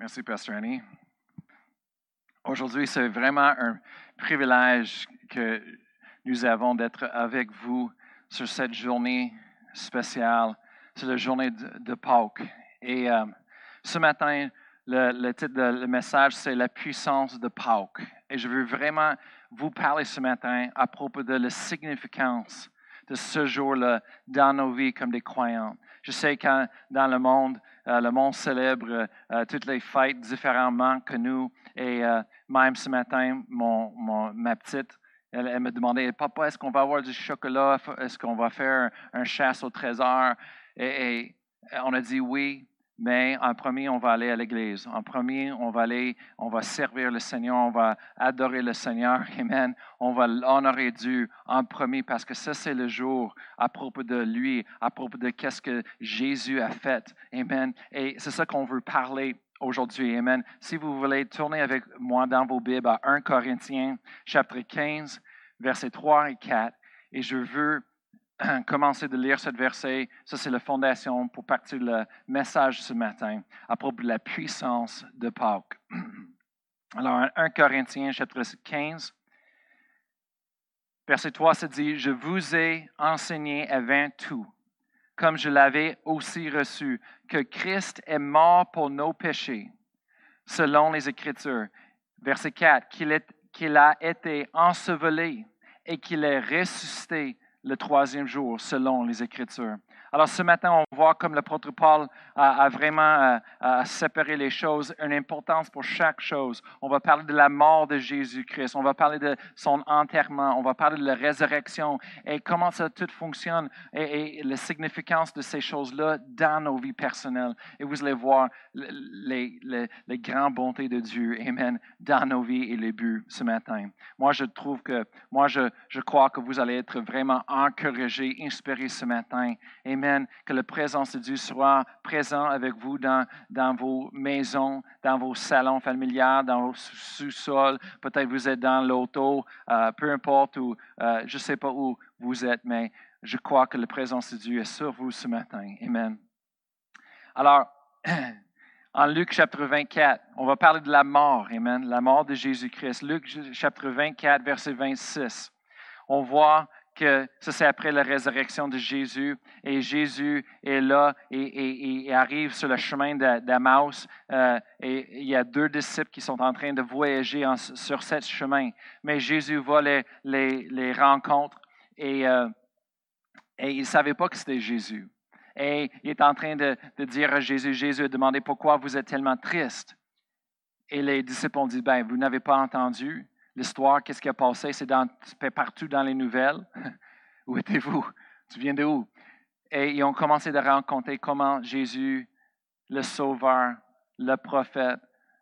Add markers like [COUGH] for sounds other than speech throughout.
Merci, Pastor Annie. Aujourd'hui, c'est vraiment un privilège que nous avons d'être avec vous sur cette journée spéciale. C'est la journée de, Pâques. Et euh, ce matin, le, titre du message, c'est La puissance de Pâques. Et je veux vraiment vous parler ce matin à propos de la significance de ce jour-là dans nos vies comme des croyants. Je sais que dans le monde, euh, le monde célèbre euh, toutes les fêtes différemment que nous. Et euh, même ce matin, mon, ma petite, elle, me demandait, Papa, est-ce qu'on va avoir du chocolat? Est-ce qu'on va faire un, chasse au trésor? et on a dit oui. Mais en premier, on va aller à l'église. En premier, on va aller, on va servir le Seigneur, on va adorer le Seigneur. [LAUGHS] Amen. On va l'honorer Dieu en premier parce que ça, c'est le jour à propos de lui, à propos de qu'est-ce que Jésus a fait. Amen. Et c'est ça qu'on veut parler aujourd'hui. Amen. Si vous voulez tourner avec moi dans vos Bibles à 1 Corinthiens, chapitre 15, versets 3 et 4, et je veux [CLEARS THROAT] commencer de lire ce verset. Ça, c'est la fondation pour partir le message ce matin à propos de la puissance de Pâques. [CLEARS THROAT] Alors, 1 Corinthiens, chapitre 15, verset 3, se dit Je vous ai enseigné avant tout, comme je l'avais aussi reçu, que Christ est mort pour nos péchés, selon les Écritures. Verset 4, qu'il a été enseveli et qu'il est ressuscité le troisième jour, selon les Écritures. Alors ce matin, on voit comme l'apôtre Paul a, vraiment euh, séparé les choses, une importance pour chaque chose. On va parler de la mort de Jésus-Christ, on va parler de son enterrement, on va parler de la résurrection et comment ça tout fonctionne et, la significance de ces choses-là dans nos vies personnelles. Et vous allez voir les, les, les grandes bontés de Dieu, Amen, dans nos vies et les buts ce matin. Moi, je trouve que, moi, je, je crois que vous allez être vraiment encouragés, inspirés ce matin. Amen. Que la présence de Dieu soit présente avec vous dans, dans vos maisons, dans vos salons familiaux, dans vos sous-sols. Peut-être vous êtes dans l'auto, euh, peu importe où, euh, je ne sais pas où vous êtes, mais je crois que la présence de Dieu est sur vous ce matin. Amen. Alors, [CLEARS THROAT] en Luc chapitre 24, on va parler de la mort, Amen, la mort de Jésus-Christ. Luc chapitre 24, verset 26. On voit que ça c'est après la résurrection de Jésus et Jésus est là et, arrive sur le chemin d'Amaus euh, et il y a deux disciples qui sont en train de voyager sur ce chemin. Mais Jésus va les, les, rencontres et, euh, et ils ne savaient pas que c'était Jésus. Et il est en train de, de, dire à Jésus, Jésus a demandé pourquoi vous êtes tellement triste. Et les disciples ont dit, ben, vous n'avez pas entendu l'histoire, qu'est-ce qui a passé, c'est partout dans les nouvelles. [LAUGHS] où étiez-vous? Tu viens de où? Et ils ont commencé de raconter comment Jésus, le Sauveur, le prophète,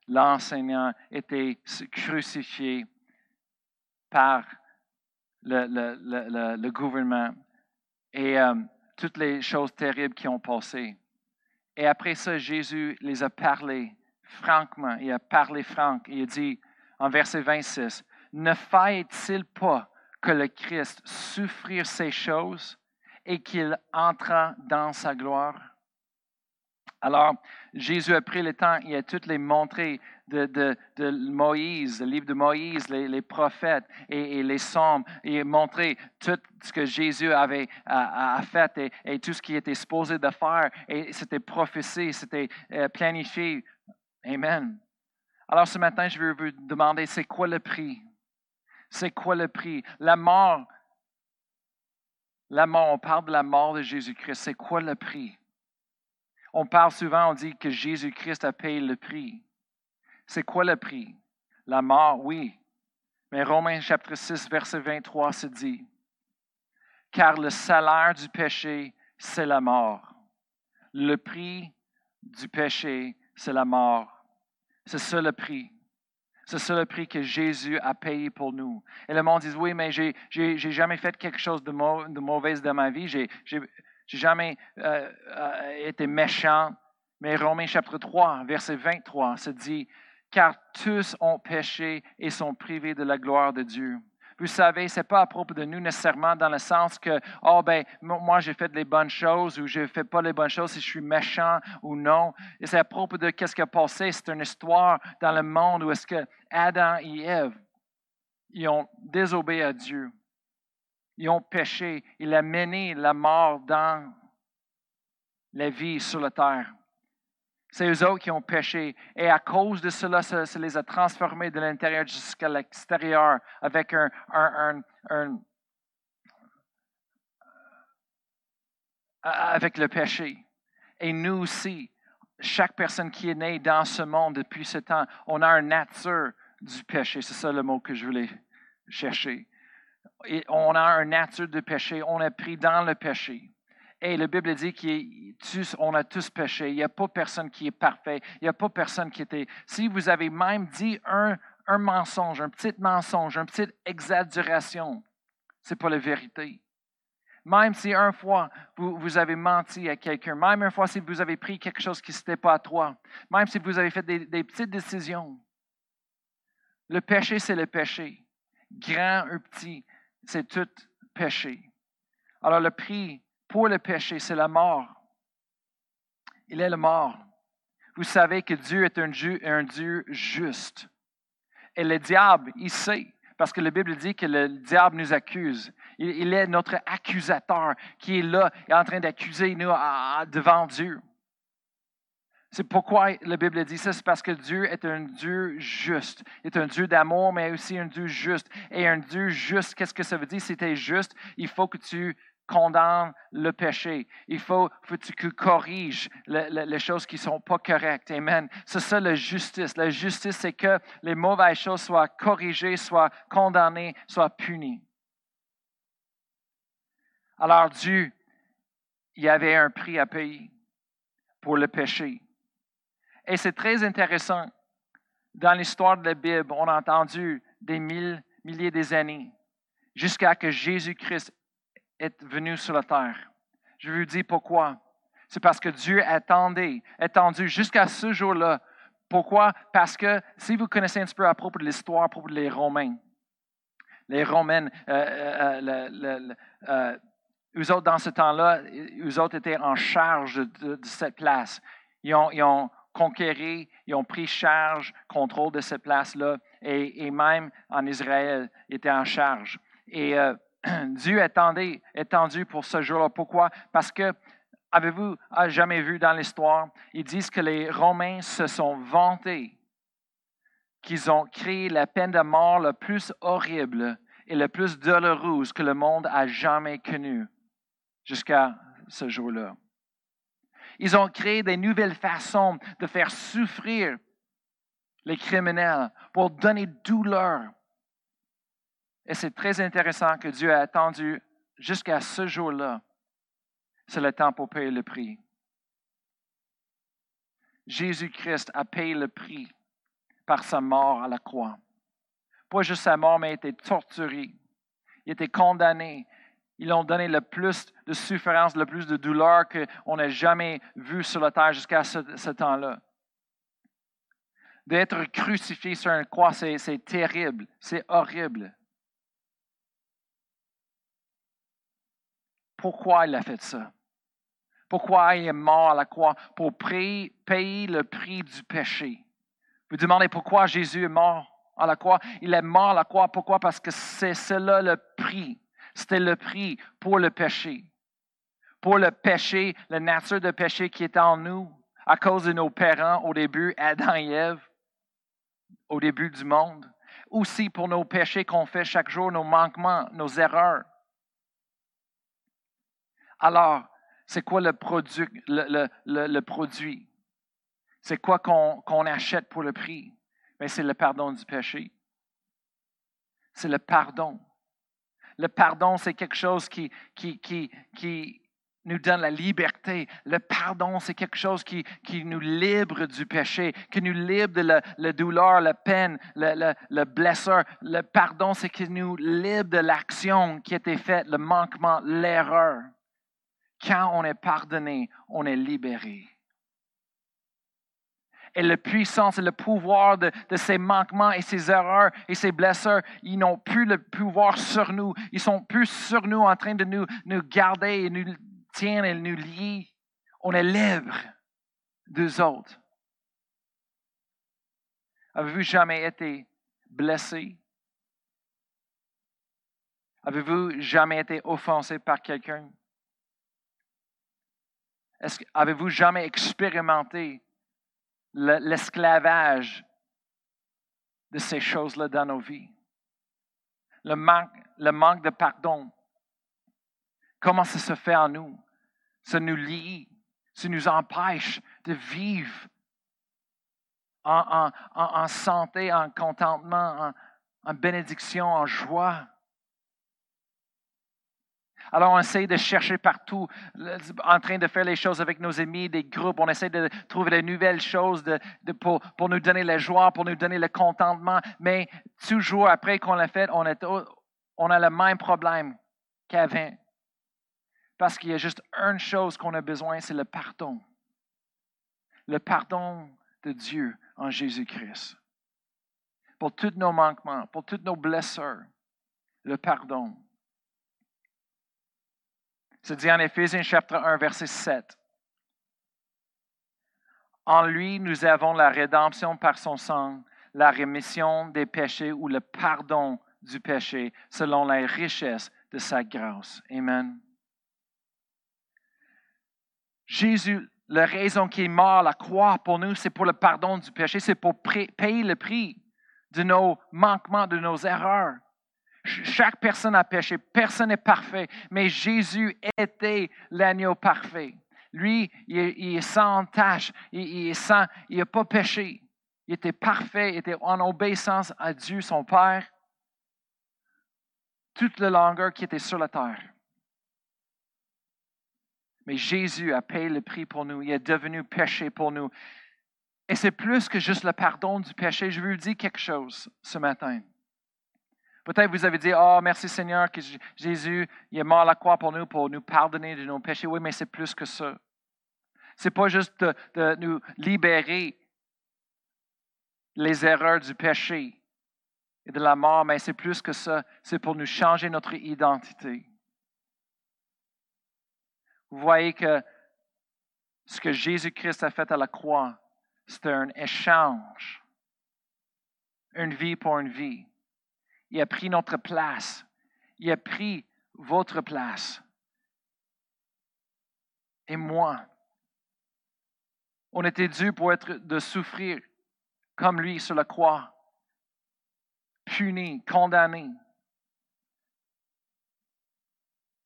l'enseignant, était crucifié par le, gouvernement et euh, toutes les choses terribles qui ont passé. Et après ça, Jésus les a parlé franchement. Il a parlé franc. Il a dit, en verset 26, ne faille-t-il pas que le Christ souffrir ces choses et qu'il entre dans sa gloire? Alors, Jésus a pris le temps, il a toutes les montré de, de, Moïse, le livre de Moïse, les, prophètes et, les psaumes. Il a montré tout ce que Jésus avait fait et, tout ce qui était supposé de faire. Et c'était prophétisé, c'était euh, planifié. Amen. Alors ce matin, je veux vous demander, c'est quoi le prix? C'est quoi le prix? La mort. La mort, on parle de la mort de Jésus-Christ. C'est quoi le prix? On parle souvent, on dit que Jésus-Christ a payé le prix. C'est quoi le prix? La mort, oui. Mais Romains chapitre 6, verset 23 se dit, car le salaire du péché, c'est la mort. Le prix du péché, c'est la mort. C'est ça le prix. C'est ça le prix que Jésus a payé pour nous. Et le monde dit, oui, mais j'ai jamais fait quelque chose de, mauvais dans ma vie. J'ai jamais euh, euh, été méchant. Mais Romains chapitre 3, verset 23, se dit, car tous ont péché et sont privés de la gloire de Dieu. Vous savez, ce n'est pas à propos de nous nécessairement dans le sens que, oh ben, moi j'ai fait les bonnes choses ou je fais pas les bonnes choses si je suis méchant ou non. C'est à propos de qu'est-ce qui a passé. C'est une histoire dans le monde où est-ce que Adam et Ève, ils ont désobéi à Dieu. Ils ont péché. Il a mené la mort dans la vie sur la terre. C'est eux autres qui ont péché. Et à cause de cela, ça, les a transformés de l'intérieur jusqu'à l'extérieur avec un, avec le péché. Et nous aussi, chaque personne qui est née dans ce monde depuis ce temps, on a une nature du péché. C'est ça le mot que je voulais chercher. Et on a une nature de péché. On est pris dans le péché. Et la Bible dit qu'on a tous péché. Il n'y a pas personne qui est parfait. Il n'y a pas personne qui était. Si vous avez même dit un, un mensonge, un petit mensonge, une petite exagération, ce n'est pas la vérité. Même si une fois vous, vous avez menti à quelqu'un, même une fois si vous avez pris quelque chose qui n'était pas à toi, même si vous avez fait des, des petites décisions, le péché, c'est le péché. Grand ou petit, c'est tout péché. Alors le prix pour le péché, c'est la mort. Il est le mort. Vous savez que Dieu est un Dieu, un Dieu juste. Et le diable, il sait, parce que la Bible dit que le diable nous accuse. Il, est notre accusateur qui est là, et en train d'accuser nous devant Dieu. C'est pourquoi la Bible dit ça, c'est parce que Dieu est un Dieu juste. Il est un Dieu d'amour, mais aussi un Dieu juste. Et un Dieu juste, qu'est-ce que ça veut dire? Si tu es juste, il faut que tu condamne le péché. Il faut, que tu corriges les choses qui ne sont pas correctes. Amen. C'est ça la justice. La justice, c'est que les mauvaises choses soient corrigées, soient condamnées, soient punies. Alors Dieu, il y avait un prix à payer pour le péché. Et c'est très intéressant. Dans l'histoire de la Bible, on a entendu des mille, milliers d'années jusqu'à que Jésus-Christ est venu sur la terre. Je vous dis pourquoi. C'est parce que Dieu attendait, attendu jusqu'à ce jour-là. Pourquoi? Parce que si vous connaissez un petit peu à propos de l'histoire, à propos des Romains, les Romains, euh, euh, euh, eux autres, dans ce temps-là, eux autres étaient en charge de, cette place. Ils ont, ils ils ont pris charge, contrôle de cette place-là, et, et, même en Israël, ils étaient en charge. Et [CLEARS THROAT] Dieu est étendu pour ce jour-là. Pourquoi? Parce que, avez-vous jamais vu dans l'histoire, ils disent que les Romains se sont vantés qu'ils ont créé la peine de mort la plus horrible et la plus douloureuse que le monde a jamais connue jusqu'à ce jour-là. Ils ont créé des nouvelles façons de faire souffrir les criminels pour donner douleur et c'est très intéressant que Dieu a attendu jusqu'à ce jour-là. C'est le temps pour payer le prix. Jésus-Christ a payé le prix par sa mort à la croix. Pas juste sa mort, mais il a été torturé. Il a été condamné. Ils ont donné le plus de souffrance, le plus de douleur qu'on n'a jamais vu sur la terre jusqu'à ce, ce temps-là. D'être crucifié sur une croix, c'est terrible, c'est horrible. Pourquoi il a fait ça? Pourquoi il est mort à la croix? Pour payer le prix du péché. Vous demandez pourquoi Jésus est mort à la croix? Il est mort à la croix. Pourquoi? Parce que c'est cela le prix. C'était le prix pour le péché. Pour le péché, la nature de péché qui est en nous, à cause de nos parents au début, Adam et Ève, au début du monde. Aussi pour nos péchés qu'on fait chaque jour, nos manquements, nos erreurs. Alors, c'est quoi le produit? Le, produit? C'est quoi qu'on achète pour le prix? Mais c'est le pardon du péché. C'est le pardon. Le pardon, c'est quelque chose qui, qui, qui, qui, nous donne la liberté. Le pardon, c'est quelque chose qui, qui, nous libre du péché, qui nous libre de la, douleur, la peine, le, le, blessure. Le pardon, c'est qui nous libre de l'action qui a été faite, le manquement, l'erreur. Quand on est pardonné, on est libéré. et la puissance et le pouvoir de, ces manquements et ces erreurs et ces blessures, ils n'ont plus le pouvoir sur nous. Ils sont plus sur nous en train de nous, garder et nous tenir et nous lier. On est libre d'eux autres. Avez-vous jamais été blessé? Avez-vous jamais été offensé par quelqu'un? Avez-vous jamais expérimenté l'esclavage de ces choses-là dans nos vies? Le manque, de pardon. Comment ça se fait en nous? Ça nous lie, ça nous empêche de vivre en santé, en contentement, en bénédiction, en joie. Alors, on essaie de chercher partout, en train de faire les choses avec nos amis, des groupes. On essaie de trouver de nouvelles choses pour, nous donner la joie, pour nous donner le contentement. Mais toujours après qu'on l'a fait, on, on a le même problème qu'avant. Parce qu'il y a juste une chose qu'on a besoin, c'est le pardon. Le pardon de Dieu en Jésus-Christ. Pour tous nos manquements, pour toutes nos blessures, le pardon. C'est dit en Éphésiens chapitre 1, verset 7. En lui, nous avons la rédemption par son sang, la rémission des péchés ou le pardon du péché selon la richesse de sa grâce. Amen. Jésus, la raison qu'il est mort la croix pour nous, c'est pour le pardon du péché, c'est pour payer le prix de nos manquements, de nos erreurs. Chaque personne a péché, personne n'est parfait, mais Jésus était l'agneau parfait. Lui, il est, sans tâche, il, il n'a pas péché. Il était parfait, il était en obéissance à Dieu, son Père, toute la longueur qui était sur la terre. Mais Jésus a payé le prix pour nous. Il est devenu péché pour nous. Et c'est plus que juste le pardon du péché. Je veux vous dire quelque chose ce matin. Peut-être vous avez dit, oh merci Seigneur que Jésus il est mort à la croix pour nous, pour nous pardonner de nos péchés. Oui, mais c'est plus que ça. C'est pas juste de, nous libérer les erreurs du péché et de la mort, mais c'est plus que ça. C'est pour nous changer notre identité. Vous voyez que ce que Jésus-Christ a fait à la croix, c'était un échange. Une vie pour une vie. Il a pris notre place. Il a pris votre place. Et moi. On était dû pour être de souffrir comme lui sur la croix, puni, condamné.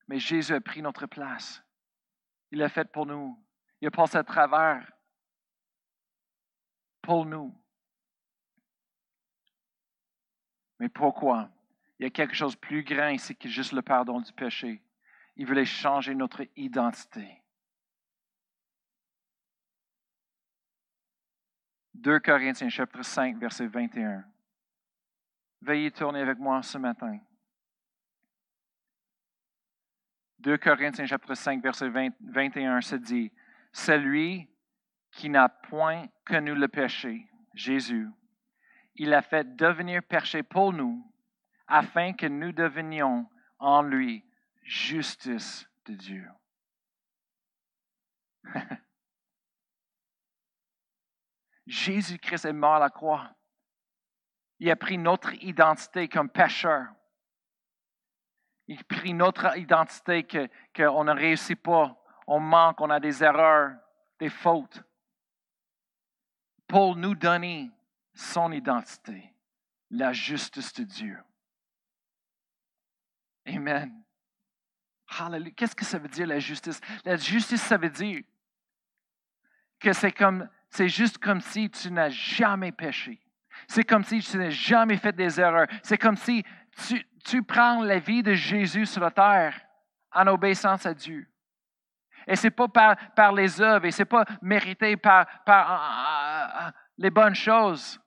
Mais Jésus a pris notre place. Il l'a fait pour nous. Il a passé à travers pour nous. Mais pourquoi? Il y a quelque chose de plus grand ici que juste le pardon du péché. Il voulait changer notre identité. 2 Corinthiens chapitre 5, verset 21. Veuillez tourner avec moi ce matin. 2 Corinthiens chapitre 5, verset 21 se dit, Celui qui n'a point connu le péché, Jésus, il a fait devenir péché pour nous, afin que nous devenions en lui justice de Dieu. [LAUGHS] Jésus-Christ est mort à la croix. Il a pris notre identité comme pécheur. Il a pris notre identité qu'on ne réussit pas, on manque, on a des erreurs, des fautes. Pour nous donner son identité, la justice de Dieu. Amen. Hallelujah. Qu'est-ce que ça veut dire la justice? La justice, ça veut dire que c'est comme, c'est juste comme si tu n'as jamais péché. C'est comme si tu n'as jamais fait des erreurs. C'est comme si tu, prends la vie de Jésus sur la terre en obéissance à Dieu. Et ce n'est pas par, les œuvres, et ce n'est pas mérité par, les bonnes choses.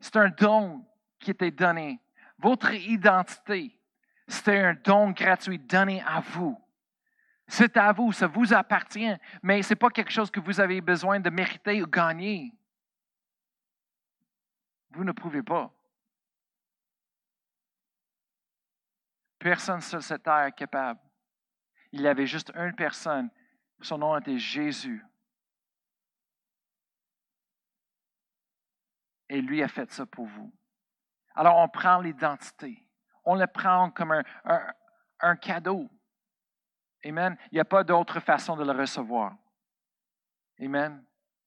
C'est un don qui était donné. Votre identité, c'était un don gratuit donné à vous. C'est à vous, ça vous appartient, mais ce n'est pas quelque chose que vous avez besoin de mériter ou gagner. Vous ne pouvez pas. Personne sur cette terre est capable. Il y avait juste une personne. Son nom était Jésus. Et lui a fait ça pour vous. Alors on prend l'identité. On le prend comme un, un cadeau. Amen. Il n'y a pas d'autre façon de le recevoir. Amen.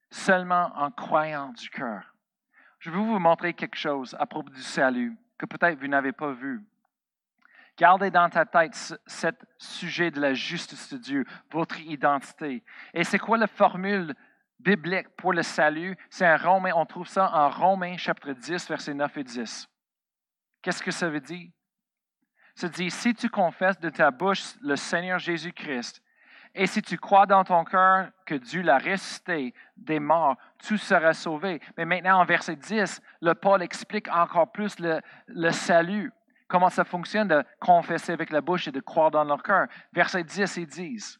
Seulement en croyant du cœur. Je veux vous montrer quelque chose à propos du salut que peut-être vous n'avez pas vu. Gardez dans ta tête ce sujet de la justice de Dieu, votre identité. Et c'est quoi la formule biblique pour le salut? C'est Romain, on trouve ça en Romains chapitre 10, versets 9 et 10. Qu'est-ce que ça veut dire? Ça dit, si tu confesses de ta bouche le Seigneur Jésus-Christ, et si tu crois dans ton cœur que Dieu l'a ressuscité des morts, tu seras sauvé. Mais maintenant, en verset 10, le Paul explique encore plus le, le salut comment ça fonctionne de confesser avec la bouche et de croire dans leur cœur? Verset 10 et 10.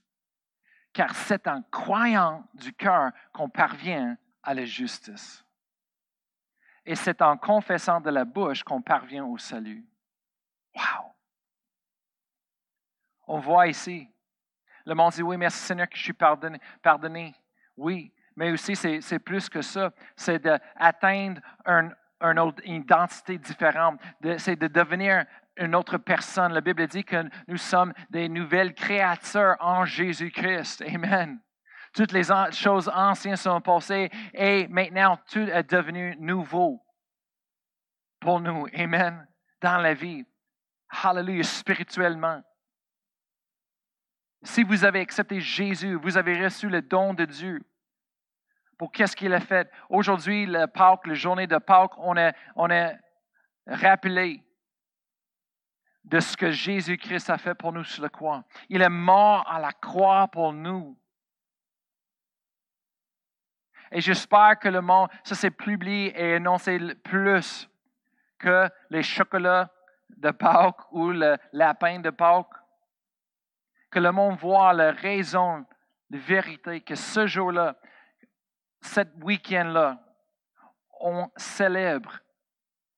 Car c'est en croyant du cœur qu'on parvient à la justice. Et c'est en confessant de la bouche qu'on parvient au salut. Wow! On voit ici, le monde dit oui, merci Seigneur que je suis pardonné. pardonné. Oui, mais aussi c'est plus que ça. C'est d'atteindre un, une autre identité différente. C'est de devenir une autre personne. La Bible dit que nous sommes des nouvelles créatures en Jésus-Christ. Amen. Toutes les choses anciennes sont passées et maintenant tout est devenu nouveau pour nous. Amen. Dans la vie. Hallelujah, spirituellement. Si vous avez accepté Jésus, vous avez reçu le don de Dieu pour qu'est-ce qu'il a fait? Aujourd'hui, le Pâques, la journée de Pâques, on est, on est rappelé de ce que Jésus-Christ a fait pour nous sur la croix. Il est mort à la croix pour nous. Et j'espère que le monde, ça s'est publié et énoncé plus que les chocolats de Pâques ou le lapin de Pâques. Que le monde voit la raison, la vérité, que ce jour-là, cet week-end-là, on célèbre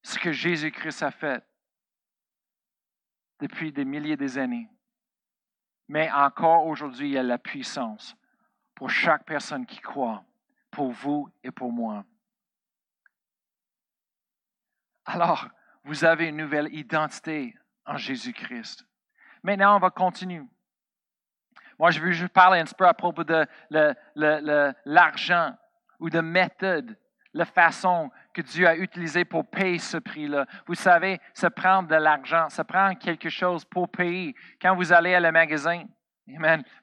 ce que Jésus-Christ a fait depuis des milliers d'années. Mais encore aujourd'hui, il y a la puissance pour chaque personne qui croit, pour vous et pour moi. Alors, vous avez une nouvelle identité en Jésus-Christ. Maintenant, on va continuer. Moi, je veux juste parler un petit peu à propos de l'argent ou de méthode, la façon que Dieu a utilisée pour payer ce prix-là. Vous savez, ça prend de l'argent, ça prend quelque chose pour payer. Quand vous allez à le magasin,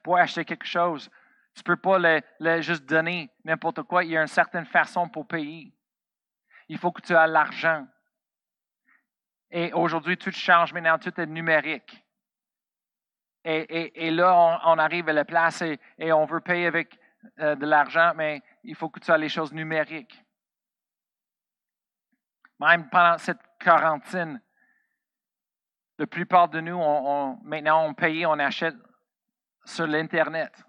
pour acheter quelque chose, tu ne peux pas le, juste donner n'importe quoi. Il y a une certaine façon pour payer. Il faut que tu aies l'argent. Et aujourd'hui, tout change maintenant, tout est numérique. Et, là, on, arrive à la place et, et on veut payer avec euh, de l'argent, mais il faut que tu aies les choses numériques. Même pendant cette quarantaine, la plupart de nous, maintenant, on paye, on achète sur l'Internet.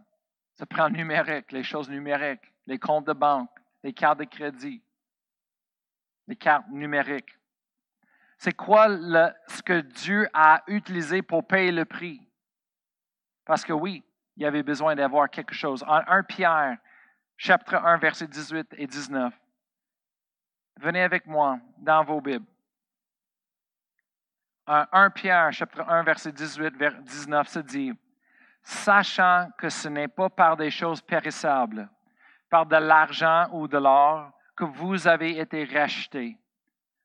Ça prend numérique, les choses numériques, les comptes de banque, les cartes de crédit, les cartes numériques. C'est quoi ce que Dieu a utilisé pour payer le prix? Parce que oui, il y avait besoin d'avoir quelque chose. En 1 Pierre, chapitre 1, versets 18 et 19. Venez avec moi dans vos Bibles. En 1 Pierre, chapitre 1, verset 18, 19, se dit, Sachant que ce n'est pas par des choses périssables, par de l'argent ou de l'or, que vous avez été rachetés,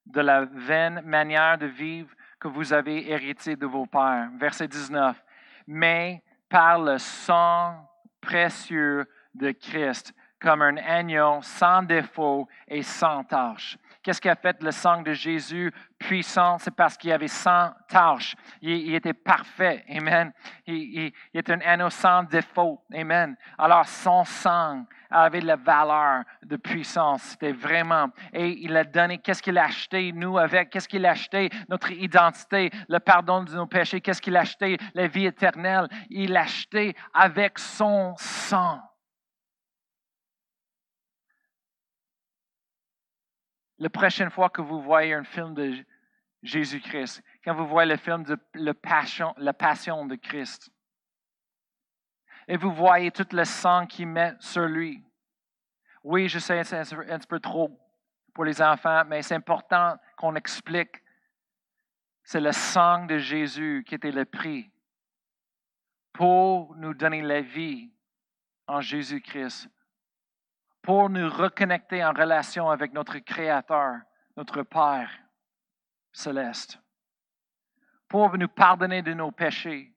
de la vaine manière de vivre que vous avez hérité de vos pères. Verset 19. Mais par le sang précieux de Christ, comme un agneau sans défaut et sans tâche. Qu'est-ce qui a fait le sang de Jésus puissant? C'est parce qu'il avait sans tâche. Il, était parfait. Amen. Il, il, était un agneau sans défaut. Amen. Alors, son sang avait la valeur de puissance. C'était vraiment. Et il a donné, qu'est-ce qu'il a acheté, nous, avec? Qu'est-ce qu'il a acheté? Notre identité, le pardon de nos péchés. Qu'est-ce qu'il a acheté? La vie éternelle. Il l'a acheté avec son sang. La prochaine fois que vous voyez un film de Jésus-Christ, quand vous voyez le film de la passion, de Christ, et vous voyez tout le sang qu'il met sur lui. Oui, je sais, c'est un petit peu trop pour les enfants, mais c'est important qu'on explique. C'est le sang de Jésus qui était le prix pour nous donner la vie en Jésus-Christ, pour nous reconnecter en relation avec notre Créateur, notre Père céleste, pour nous pardonner de nos péchés,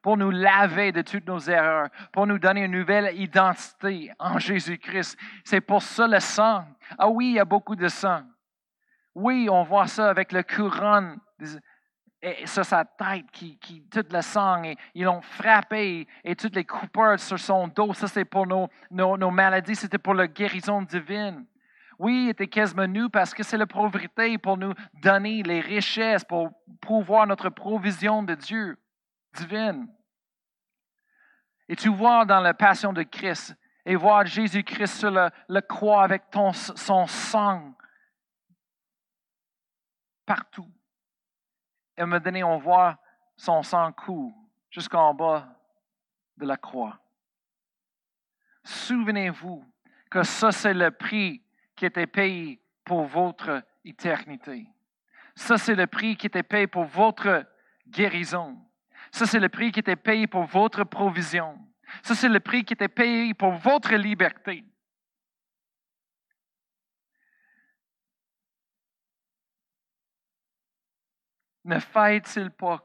pour nous laver de toutes nos erreurs, pour nous donner une nouvelle identité en Jésus-Christ. C'est pour ça le sang. Ah oui, il y a beaucoup de sang. Oui, on voit ça avec le couronne et sur sa tête, qui, qui tout le sang, et ils l'ont frappé, et, toutes les coupeurs sur son dos, ça c'est pour nos, nos, maladies, c'était pour la guérison divine. Oui, il était quasiment nu parce que c'est la pauvreté pour nous donner les richesses, pour pouvoir notre provision de Dieu divine. Et tu vois dans la passion de Christ, et voir Jésus-Christ sur le, le, croix avec son sang partout. À un moment donné, on voit son sang couler jusqu'en bas de la croix. Souvenez-vous que ça, c'est le prix qui était payé pour votre éternité. Ça, c'est le prix qui était payé pour votre guérison. Ça, c'est le prix qui était payé pour votre provision. Ça, c'est le prix qui était payé pour votre liberté. Ne fait-il pas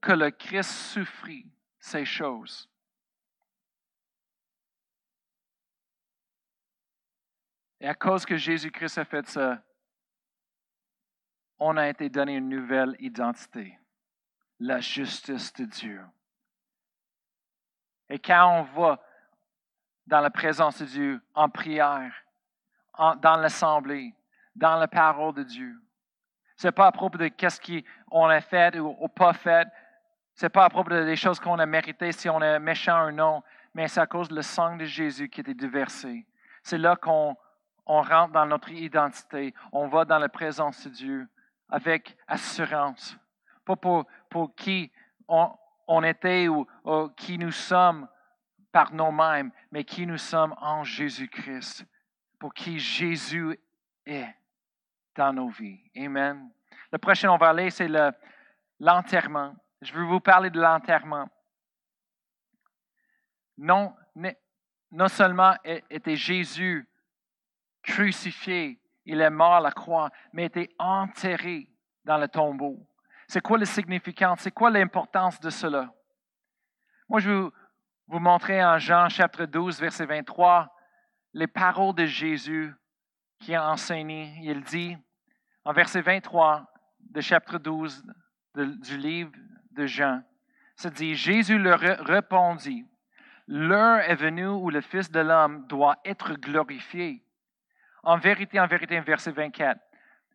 que le Christ souffrit ces choses? Et à cause que Jésus-Christ a fait ça, on a été donné une nouvelle identité, la justice de Dieu. Et quand on va dans la présence de Dieu, en prière, dans l'assemblée, dans la parole de Dieu, ce n'est pas à propos de qu'est-ce qu'on a fait ou, pas fait. Ce n'est pas à propos des choses qu'on a méritées, si on est méchant ou non, mais c'est à cause du sang de Jésus qui était déversé. C'est là qu'on rentre dans notre identité. On va dans la présence de Dieu avec assurance. Pas pour, pour qui on, était ou qui nous sommes par nous-mêmes, mais qui nous sommes en Jésus-Christ, pour qui Jésus est dans nos vies. Amen. Le prochain, on va aller, c'est l'enterrement. Je veux vous parler de l'enterrement. Non, non seulement était Jésus crucifié, il est mort à la croix, mais était enterré dans le tombeau. C'est quoi le significant? C'est quoi l'importance de cela? Moi, je vais vous montrer en Jean chapitre 12, verset 23, les paroles de Jésus qui a enseigné. Il dit, en verset 23 de chapitre 12 du livre de Jean, ça dit, Jésus leur répondit, l'heure est venue où le Fils de l'homme doit être glorifié. En vérité, en vérité, verset 24,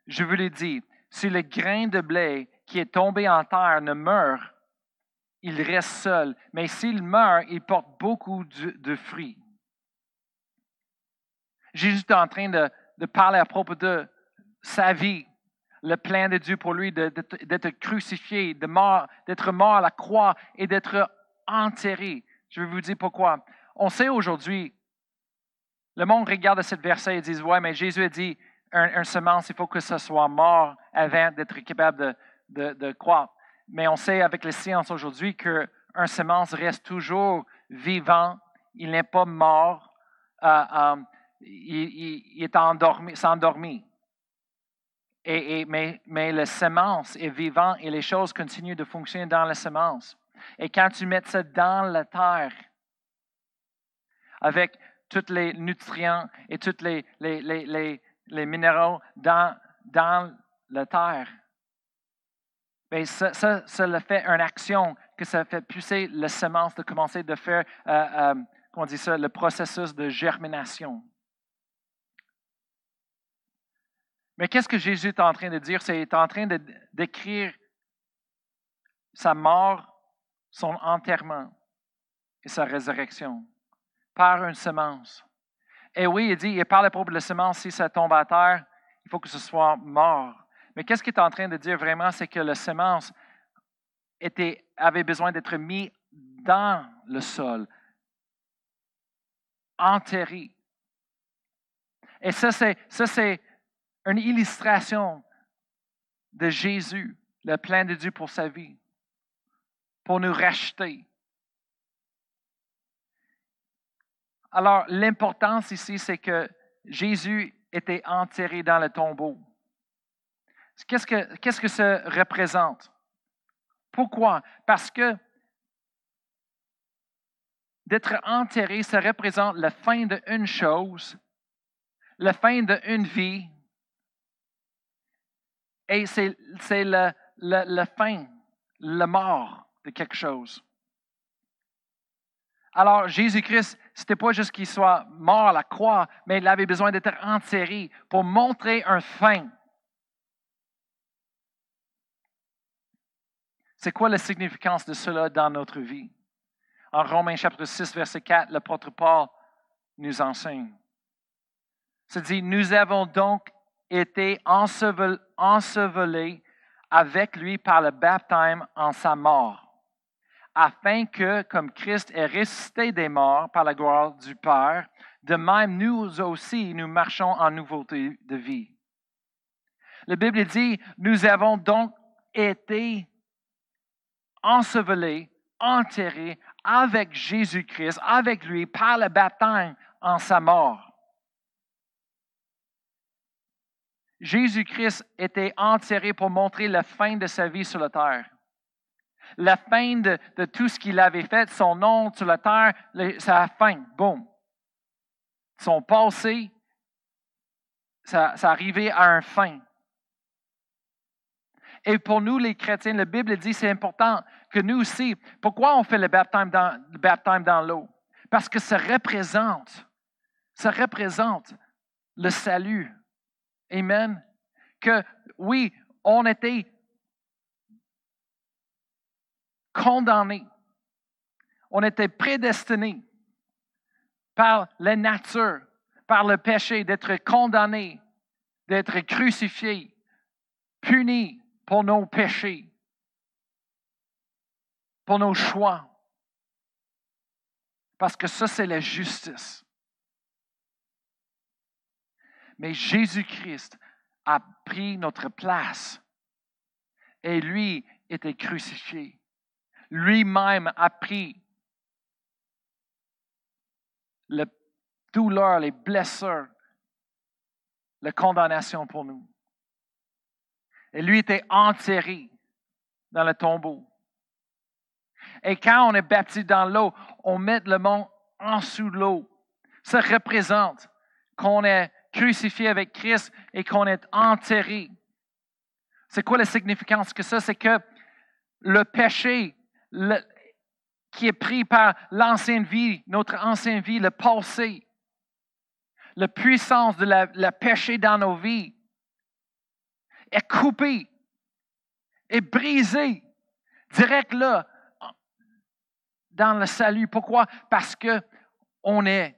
je vous le dis, si le grain de blé qui est tombé en terre ne meurt, il reste seul. Mais s'il meurt, il porte beaucoup de, fruits. Jésus est en train de parler à propos de sa vie, le plan de Dieu pour lui d'être crucifié, d'être mort à la croix et d'être enterré. Je vais vous dire pourquoi. On sait aujourd'hui, le monde regarde cette verset et dit, ouais, mais Jésus a dit, un, semence, il faut que ce soit mort avant d'être capable de, croire. Mais on sait avec les sciences aujourd'hui qu'un semence reste toujours vivant, il n'est pas mort, euh, euh, il, est endormi. Et, mais, mais la semence est vivante et les choses continuent de fonctionner dans la semence. Et quand tu mets ça dans la terre, avec tous les nutriments et tous les, les, les, les minéraux dans, dans la terre, bien, ça, ça, ça fait une action que ça fait pousser la semence de commencer de faire, euh, euh, ça, le processus de germination. Mais qu'est-ce que Jésus est en train de dire? C'est est en train décrire sa mort, son enterrement et sa résurrection par une semence. Et oui, il dit, il parle à propos de la semence, si ça tombe à terre, faut que ce soit mort. Mais qu'est-ce qu'il est en train de dire vraiment, c'est que la semence était, avait besoin d'être mise dans le sol, enterrée. Et ça, c'est, ça, c'est une illustration de Jésus, le plein de Dieu pour sa vie, pour nous racheter. Alors, l'importance ici, c'est que Jésus était enterré dans le tombeau. Qu'est-ce que, qu'est-ce que ça représente? Pourquoi? Parce que d'être enterré, ça représente la fin d'une chose, la fin d'une vie, et c'est, la, fin, la mort de quelque chose. Alors, Jésus-Christ, ce n'était pas juste qu'il soit mort à la croix, mais il avait besoin d'être enterré pour montrer un fin. C'est quoi la significance de cela dans notre vie? En Romains chapitre 6, verset 4, l'apôtre Paul nous enseigne. C'est dit, nous avons donc été ensevelés avec lui par le baptême en sa mort, afin que, comme Christ est ressuscité des morts par la gloire du Père, de même nous aussi nous marchons en nouveauté de vie. La Bible dit, nous avons donc été enseveli, enterré avec Jésus-Christ, avec lui, par le baptême en sa mort. Jésus-Christ était enterré pour montrer la fin de sa vie sur la terre. La fin de, tout ce qu'il avait fait, son nom sur la terre, sa fin, boum. Son passé, ça, arrivait à un fin. Et pour nous, les chrétiens, la Bible dit c'est important que nous aussi, pourquoi on fait le baptême dans l'eau? Parce que ça représente, ça représente le salut. Amen. Que oui, on était condamnés. On était prédestinés par la nature, par le péché, d'être condamnés, d'être crucifiés, punis, pour nos péchés, pour nos choix. Parce que ça, c'est la justice. Mais Jésus-Christ a pris notre place et lui était crucifié. Lui-même a pris la douleur, les blessures, la condamnation pour nous. Et lui était enterré dans le tombeau. Et quand on est baptisé dans l'eau, on met le monde en dessous de l'eau. Ça représente qu'on est crucifié avec Christ et qu'on est enterré. C'est quoi la significance que ça? C'est que le péché qui est pris par l'ancienne vie, notre ancienne vie, le passé, la puissance de la, péché dans nos vies, est coupé, est brisé, direct là, dans le salut. Pourquoi? Parce que on est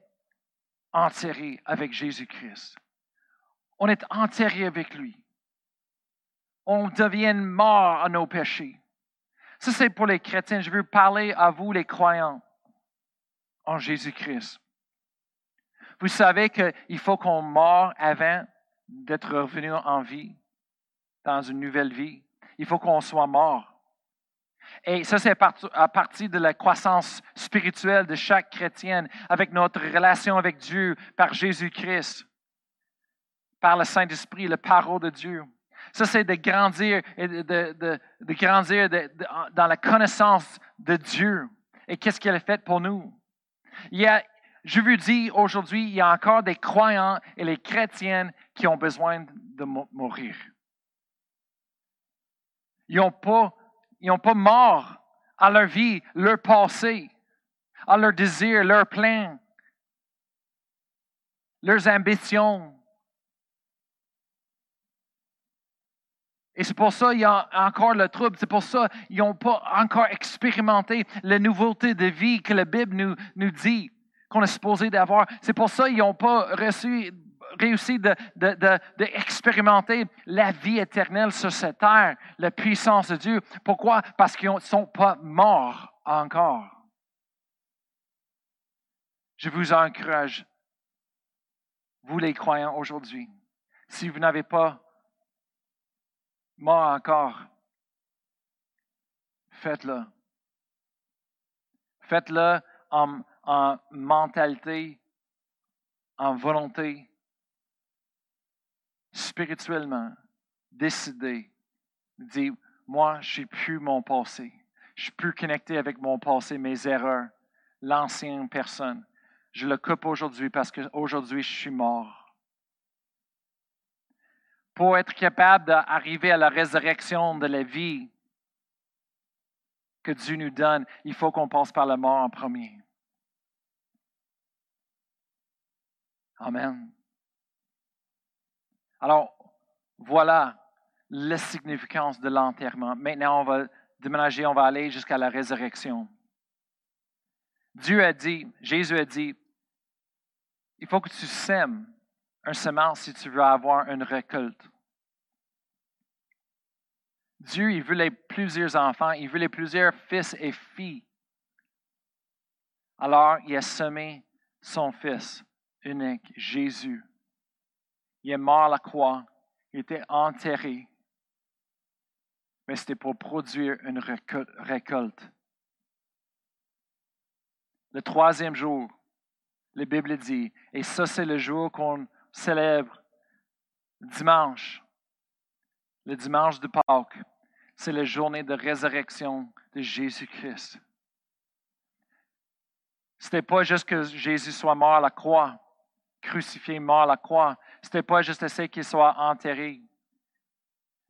enterré avec Jésus-Christ. On est enterré avec lui. On devient mort à nos péchés. Ça, c'est pour les chrétiens. Je veux parler à vous, les croyants, en Jésus-Christ. Vous savez qu'il faut qu'on meure avant d'être revenu en vie dans une nouvelle vie. Il faut qu'on soit mort. Et ça, c'est à partir de la croissance spirituelle de chaque chrétienne, avec notre relation avec Dieu par Jésus-Christ, par le Saint-Esprit, le parole de Dieu. Ça, c'est de grandir, de, grandir dans la connaissance de Dieu et qu'est-ce qu'il a fait pour nous? Il y a, je vous dis aujourd'hui, il y a encore des croyants et les chrétiennes qui ont besoin de mourir. Ils n'ont pas, ils pas mort à leur vie, leur passé, à leur désir, leur plan, leurs ambitions. Et c'est pour ça qu'il y a encore le trouble. C'est pour ça qu'ils n'ont pas encore expérimenté la nouveauté de vie que la Bible nous, nous dit qu'on est supposé d'avoir. C'est pour ça qu'ils n'ont pas reçu réussi d'expérimenter de, la vie éternelle sur cette terre, la puissance de Dieu. Pourquoi? Parce qu'ils ne sont pas morts encore. Je vous encourage, vous les croyants aujourd'hui, si vous n'avez pas mort encore, faites-le. Faites-le en mentalité, en volonté, spirituellement. Décidez. Dites, moi, je ne plus mon passé. Je suis plus connecté avec mon passé, mes erreurs, l'ancienne personne. Je le coupe aujourd'hui parce qu'aujourd'hui, je suis mort. Pour être capable d'arriver à la résurrection de la vie que Dieu nous donne, il faut qu'on passe par la mort en premier. Amen. Alors, voilà la significance de l'enterrement. Maintenant, on va déménager, on va aller jusqu'à la résurrection. Dieu a dit, Jésus a dit, il faut que tu sèmes un semence si tu veux avoir une récolte. Dieu, il veut les plusieurs enfants, il veut les plusieurs fils et filles. Alors, il a semé son fils unique, Jésus. Il est mort à la croix, il était enterré, mais c'était pour produire une récolte. Le troisième jour, la Bible dit, et ça c'est le jour qu'on célèbre dimanche, le dimanche de Pâques, c'est la journée de résurrection de Jésus-Christ. Ce n'était pas juste que Jésus soit mort à la croix, crucifié, mort à la croix. N'était pas juste essayer qu'il soit enterré.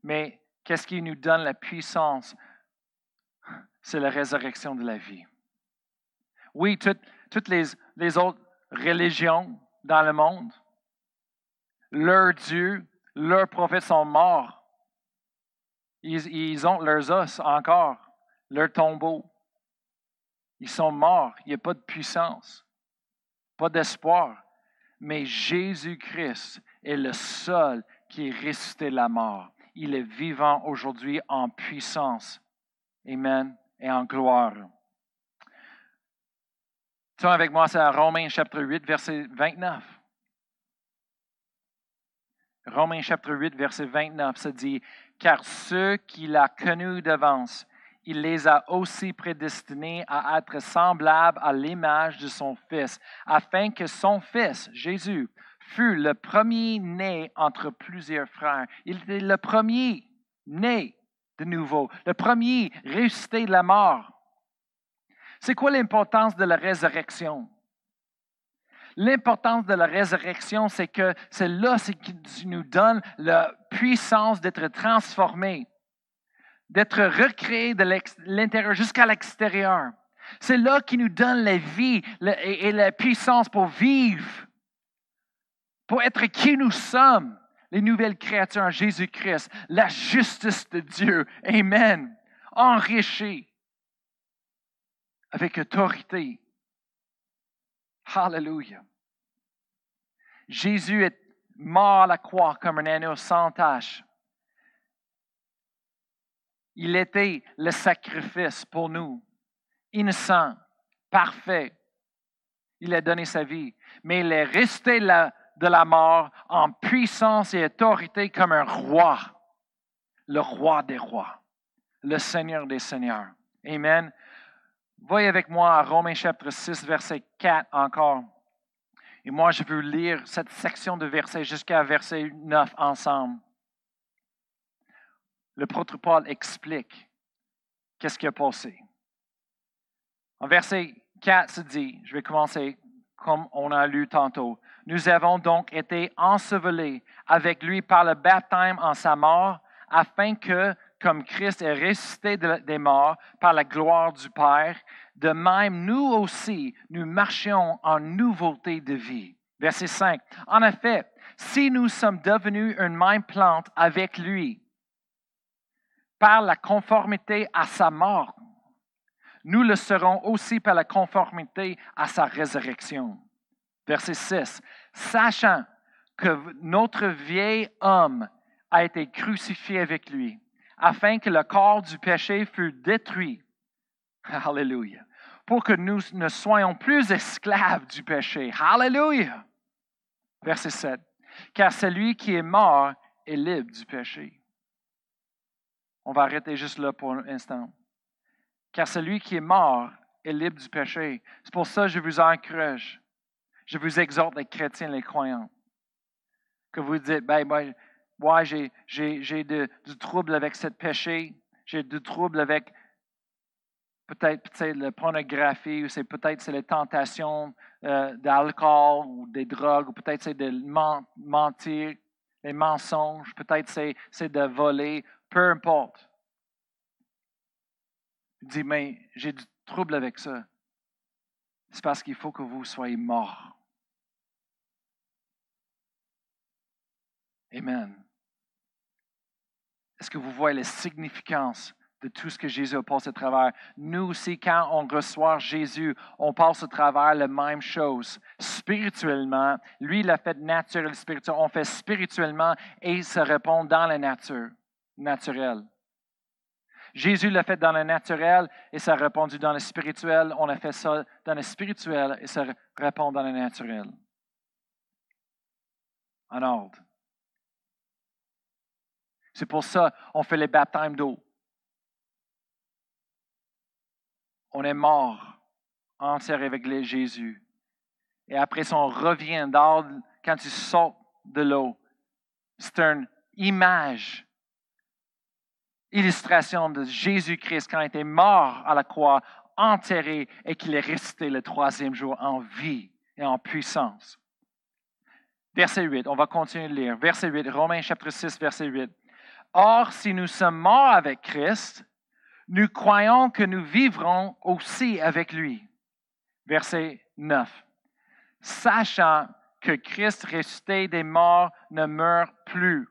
Mais qu'est-ce qui nous donne la puissance? C'est la résurrection de la vie. Oui, toutes, les, les autres religions dans le monde, leurs dieux, leurs prophètes sont morts. Ils, ils ont leurs os encore, leurs tombeaux. Ils sont morts. Il n'y a pas de puissance, pas d'espoir. Mais Jésus-Christ est le seul qui est ressuscité la mort. Il est vivant aujourd'hui en puissance. Amen. Et en gloire. Tourne avec moi, c'est à Romains chapitre 8, verset 29. Romains chapitre 8, verset 29, ça dit, Car ceux qu'il a connus d'avance, il les a aussi prédestinés à être semblables à l'image de son Fils, afin que son Fils, Jésus, fût le premier-né entre plusieurs frères. Il était le premier né de nouveau, le premier ressuscité de la mort. C'est quoi l'importance de la résurrection? L'importance de la résurrection, c'est que c'est là qui nous donne la puissance d'être transformé d'être recréé de l'intérieur jusqu'à l'extérieur. C'est là qui nous donne la vie et la puissance pour vivre, pour être qui nous sommes, les nouvelles créatures en Jésus-Christ, la justice de Dieu. Amen. Enrichi avec autorité. Hallelujah. Jésus est mort à la croix comme un agneau sans tache. Il était le sacrifice pour nous, innocent, parfait. Il a donné sa vie, mais il est resté de la mort en puissance et autorité comme un roi, le roi des rois, le Seigneur des seigneurs. Amen. Voyez avec moi à Romains chapitre 6, verset 4 encore. Et moi, je veux lire cette section de versets jusqu'à verset 9 ensemble le prêtre Paul explique qu'est-ce qui a passé. En verset 4, se dit, je vais commencer comme on a lu tantôt. Nous avons donc été ensevelés avec lui par le baptême en sa mort, afin que, comme Christ est ressuscité des morts par la gloire du Père, de même nous aussi, nous marchions en nouveauté de vie. Verset 5. En effet, si nous sommes devenus une même plante avec lui, par la conformité à sa mort, nous le serons aussi par la conformité à sa résurrection. Verset 6. Sachant que notre vieil homme a été crucifié avec lui, afin que le corps du péché fût détruit. [LAUGHS] Alléluia. Pour que nous ne soyons plus esclaves du péché. Alléluia. Verset 7. Car celui qui est mort est libre du péché. On va arrêter juste là pour un instant. Car celui qui est mort est libre du péché. C'est pour ça que je vous encourage. Je vous exhorte, les chrétiens, les croyants, que vous dites, ben, moi, j'ai, du trouble avec ce péché, j'ai du trouble avec peut-être peut la pornographie, ou c'est peut-être c'est les tentations euh, d'alcool ou des drogues, ou peut-être c'est de mentir, les mensonges, peut-être c'est de voler, peu importe. Il dit, mais j'ai du trouble avec ça. C'est parce qu'il faut que vous soyez morts. Amen. Est-ce que vous voyez la significance de tout ce que Jésus a passé à travers? Nous aussi, quand on reçoit Jésus, on passe à travers la même chose. Spirituellement, lui, il a fait naturel, spirituel. On fait spirituellement et il se répond dans la nature, naturelle. Jésus l'a fait dans le naturel et ça a répondu dans le spirituel. On a fait ça dans le spirituel et ça répond dans le naturel. En ordre. C'est pour ça qu'on fait les baptêmes d'eau. On est mort, enterré avec Jésus. Et après ça, on revient dans, quand tu sors de l'eau. C'est une image illustration de Jésus-Christ quand il était mort à la croix, enterré et qu'il est resté le troisième jour en vie et en puissance. Verset 8, on va continuer de lire. Verset 8, Romains chapitre 6, verset 8. Or, si nous sommes morts avec Christ, nous croyons que nous vivrons aussi avec lui. Verset 9. Sachant que Christ resté des morts ne meurt plus.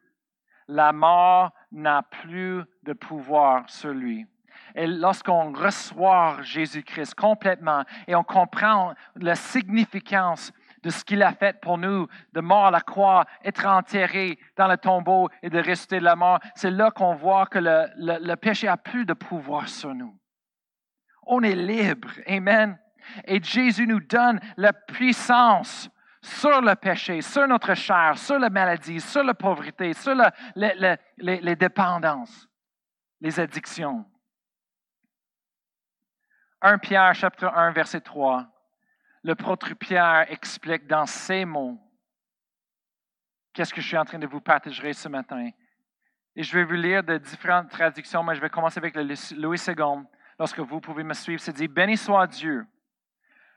La mort n'a plus de pouvoir sur lui. Et lorsqu'on reçoit Jésus-Christ complètement et on comprend la significance de ce qu'il a fait pour nous, de mort à la croix, être enterré dans le tombeau et de rester de la mort, c'est là qu'on voit que le, le, péché a plus de pouvoir sur nous. On est libre. Amen. Et Jésus nous donne la puissance sur le péché, sur notre chair, sur la maladie, sur la pauvreté, sur les, dépendances, les addictions. 1 Pierre chapitre 1 verset 3. Le prêtre Pierre explique dans ces mots qu'est-ce que je suis en train de vous partager ce matin? Et je vais vous lire de différentes traductions, mais je vais commencer avec le Louis II. Lorsque vous pouvez me suivre, c'est dit Béni soit Dieu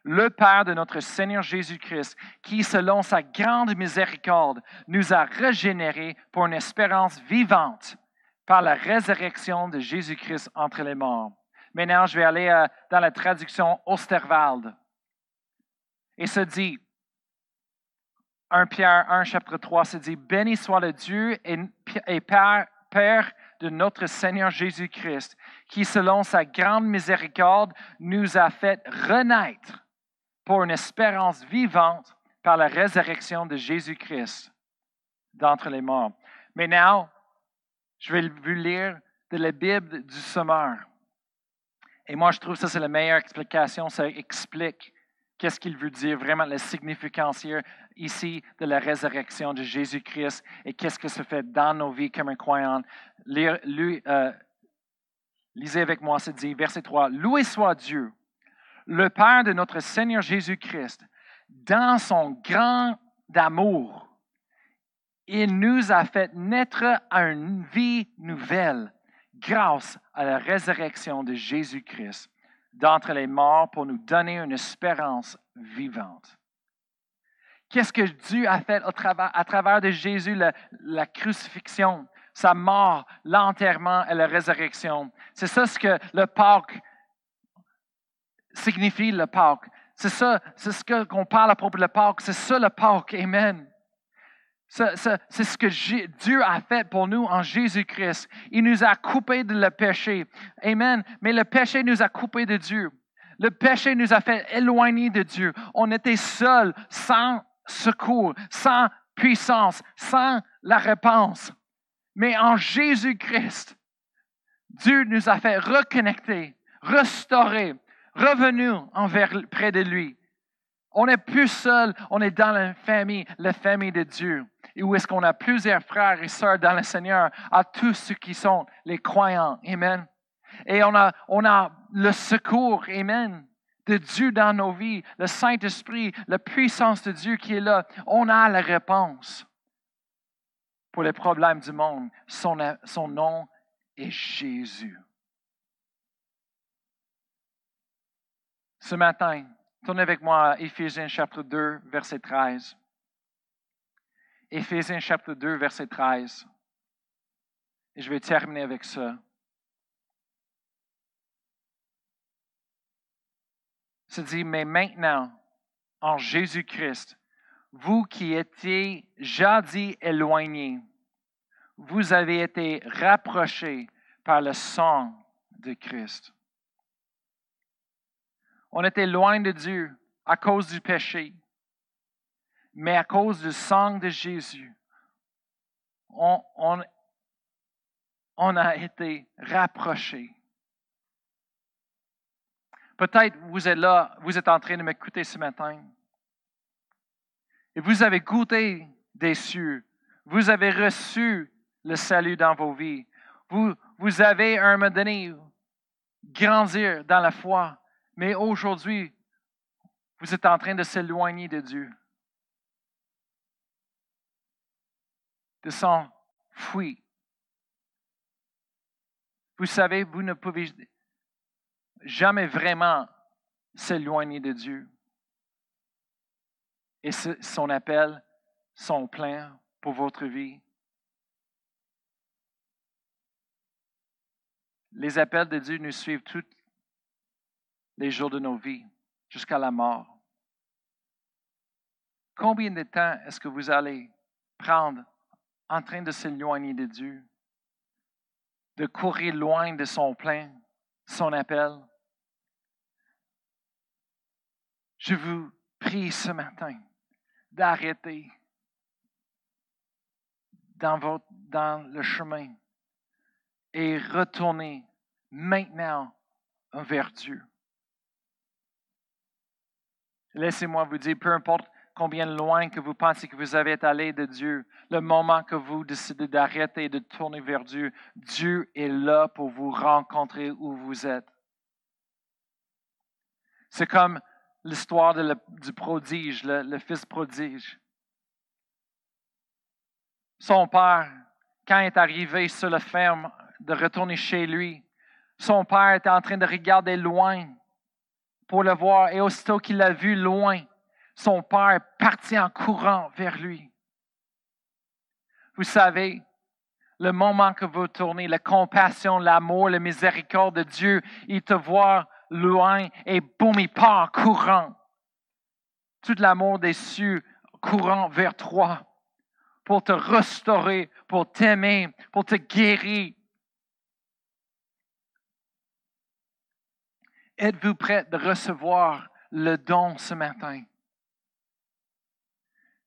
le Père de notre Seigneur Jésus-Christ, qui, selon sa grande miséricorde, nous a régénérés pour une espérance vivante par la résurrection de Jésus-Christ entre les morts. Maintenant, je vais aller euh, dans la traduction Osterwald. Et se dit, 1 Pierre 1, chapitre 3, se dit, Béni soit le Dieu et Père, Père de notre Seigneur Jésus-Christ, qui, selon sa grande miséricorde, nous a fait renaître pour une espérance vivante par la résurrection de Jésus-Christ d'entre les morts. Maintenant, je vais vous lire de la Bible du Sommeur. Et moi, je trouve ça, c'est la meilleure explication. Ça explique qu'est-ce qu'il veut dire, vraiment la significance ici de la résurrection de Jésus-Christ et qu'est-ce que ça fait dans nos vies comme un croyant. Euh, lisez avec moi, c'est dit, verset 3. Loué soit Dieu le Père de notre Seigneur Jésus-Christ, dans son grand amour, il nous a fait naître à une vie nouvelle grâce à la résurrection de Jésus-Christ d'entre les morts pour nous donner une espérance vivante. Qu'est-ce que Dieu a fait à travers, de Jésus, la, la crucifixion, sa mort, l'enterrement et la résurrection? C'est ça ce que le Pâques signifie le Pâques. C'est ça, c'est ce qu'on parle à propos de Pâques. C'est ça le Pâques. Amen. C'est ce que Dieu a fait pour nous en Jésus-Christ. Il nous a coupés de le péché. Amen. Mais le péché nous a coupés de Dieu. Le péché nous a fait éloigner de Dieu. On était seuls, sans secours, sans puissance, sans la réponse. Mais en Jésus-Christ, Dieu nous a fait reconnecter, restaurer, revenus envers près de lui. On n'est plus seul, on est dans la famille, la famille de Dieu. Et où est-ce qu'on a plusieurs frères et sœurs dans le Seigneur, à tous ceux qui sont les croyants. Amen. Et on a, on a le secours, Amen, de Dieu dans nos vies, le Saint-Esprit, la puissance de Dieu qui est là. On a la réponse pour les problèmes du monde. Son, son nom est Jésus. Ce matin, tournez avec moi à Éphésiens chapitre 2, verset 13. Éphésiens chapitre 2, verset 13. Et je vais terminer avec ça. Se dit, mais maintenant, en Jésus-Christ, vous qui étiez jadis éloignés, vous avez été rapprochés par le sang de Christ. On était loin de Dieu à cause du péché, mais à cause du sang de Jésus, on, a été rapprochés. Peut-être vous êtes là, vous êtes en train de m'écouter ce matin. Et vous avez goûté des cieux. Vous avez reçu le salut dans vos vies. Vous, avez, un moment donné, grandir dans la foi. Mais aujourd'hui, vous êtes en train de s'éloigner de Dieu. De s'enfuir. Vous savez, vous ne pouvez jamais vraiment s'éloigner de Dieu. Et son appel, son plein pour votre vie. Les appels de Dieu nous suivent tous les jours de nos vies, jusqu'à la mort. Combien de temps est-ce que vous allez prendre en train de s'éloigner de Dieu, de courir loin de son plein, son appel? Je vous prie ce matin d'arrêter dans, le chemin et retourner maintenant vers Dieu. Laissez-moi vous dire, peu importe combien loin que vous pensez que vous avez allé de Dieu, le moment que vous décidez d'arrêter et de tourner vers Dieu, Dieu est là pour vous rencontrer où vous êtes. C'est comme l'histoire du prodige, le, fils prodige. Son père, quand il est arrivé sur la ferme, de retourner chez lui, son père était en train de regarder loin pour le voir, et aussitôt qu'il l'a vu loin, son père est parti en courant vers lui. Vous savez, le moment que vous tournez, la compassion, l'amour, la miséricorde de Dieu, il te voit loin et boum, il part en courant. Tout l'amour des cieux courant vers toi pour te restaurer, pour t'aimer, pour te guérir. Êtes-vous prêt de recevoir le don ce matin?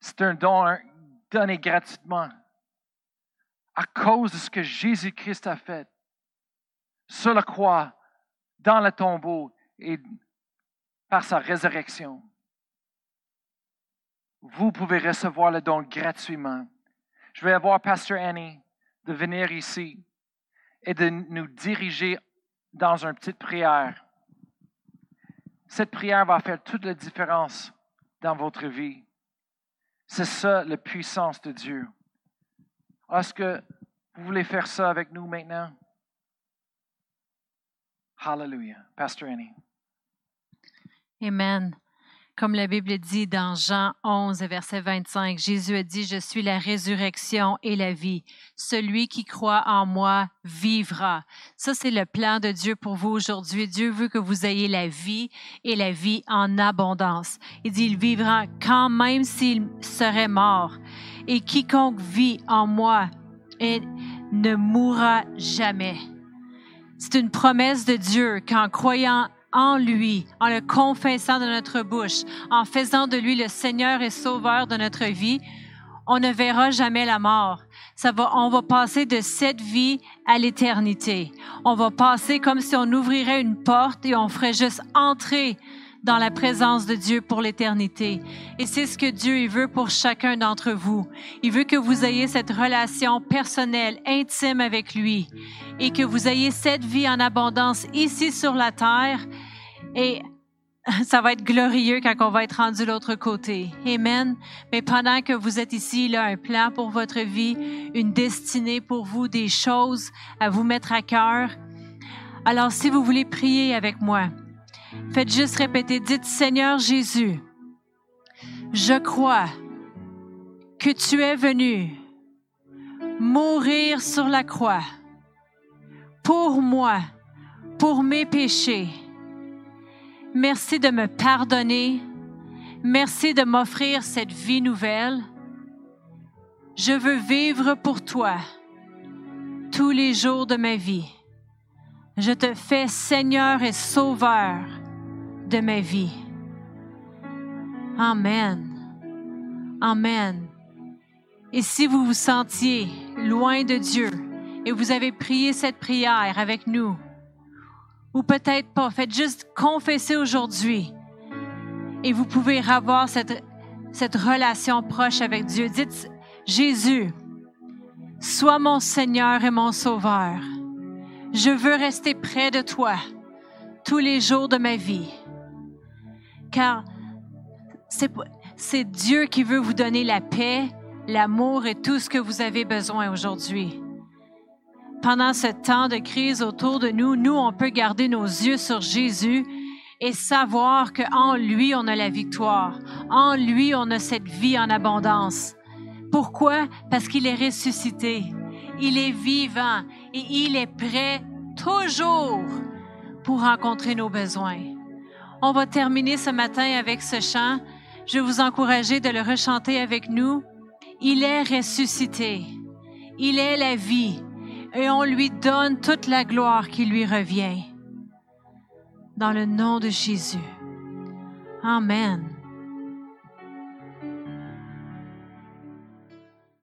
C'est un don donné gratuitement à cause de ce que Jésus-Christ a fait sur la croix dans le tombeau et par sa résurrection. Vous pouvez recevoir le don gratuitement. Je vais avoir Pasteur Annie de venir ici et de nous diriger dans une petite prière. Cette prière va faire toute la différence dans votre vie. C'est ça la puissance de Dieu. Est-ce que vous voulez faire ça avec nous maintenant? Hallelujah. Pastor Annie. Amen. Comme la Bible dit dans Jean 11, verset 25, Jésus a dit, Je suis la résurrection et la vie. Celui qui croit en moi vivra. Ça, c'est le plan de Dieu pour vous aujourd'hui. Dieu veut que vous ayez la vie et la vie en abondance. Il dit, il vivra quand même s'il serait mort. Et quiconque vit en moi ne mourra jamais. C'est une promesse de Dieu qu'en croyant en lui, en le confessant de notre bouche, en faisant de lui le Seigneur et Sauveur de notre vie, on ne verra jamais la mort. Ça va, on va passer de cette vie à l'éternité. On va passer comme si on ouvrirait une porte et on ferait juste entrer dans la présence de Dieu pour l'éternité. Et c'est ce que Dieu il veut pour chacun d'entre vous. Il veut que vous ayez cette relation personnelle, intime avec lui et que vous ayez cette vie en abondance ici sur la terre. Et [LAUGHS] ça va être glorieux quand on va être rendu de l'autre côté. Amen. Mais pendant que vous êtes ici, il a un plan pour votre vie, une destinée pour vous, des choses à vous mettre à cœur. Alors, si vous voulez prier avec moi, faites juste répéter, dites Seigneur Jésus, je crois que tu es venu mourir sur la croix pour moi, pour mes péchés Merci de me pardonner. Merci de m'offrir cette vie nouvelle. Je veux vivre pour toi tous les jours de ma vie. Je te fais Seigneur et Sauveur de ma vie. Amen. Amen. Et si vous vous sentiez loin de Dieu et vous avez prié cette prière avec nous, ou peut-être pas. Faites juste confesser aujourd'hui et vous pouvez avoir cette, cette relation proche avec Dieu. Dites, Jésus, sois mon Seigneur et mon Sauveur. Je veux rester près de toi tous les jours de ma vie. Car c'est Dieu qui veut vous donner la paix, l'amour et tout ce que vous avez besoin aujourd'hui pendant ce temps de crise autour de nous, nous, on peut garder nos yeux sur Jésus et savoir qu'en lui, on a la victoire. En lui, on a cette vie en abondance. Pourquoi? Parce qu'il est ressuscité. Il est vivant et il est prêt toujours pour rencontrer nos besoins. On va terminer ce matin avec ce chant. Je vais vous encourager de le rechanter avec nous. Il est ressuscité. Il est la vie et on lui donne toute la gloire qui lui revient. Dans le nom de Jésus. Amen.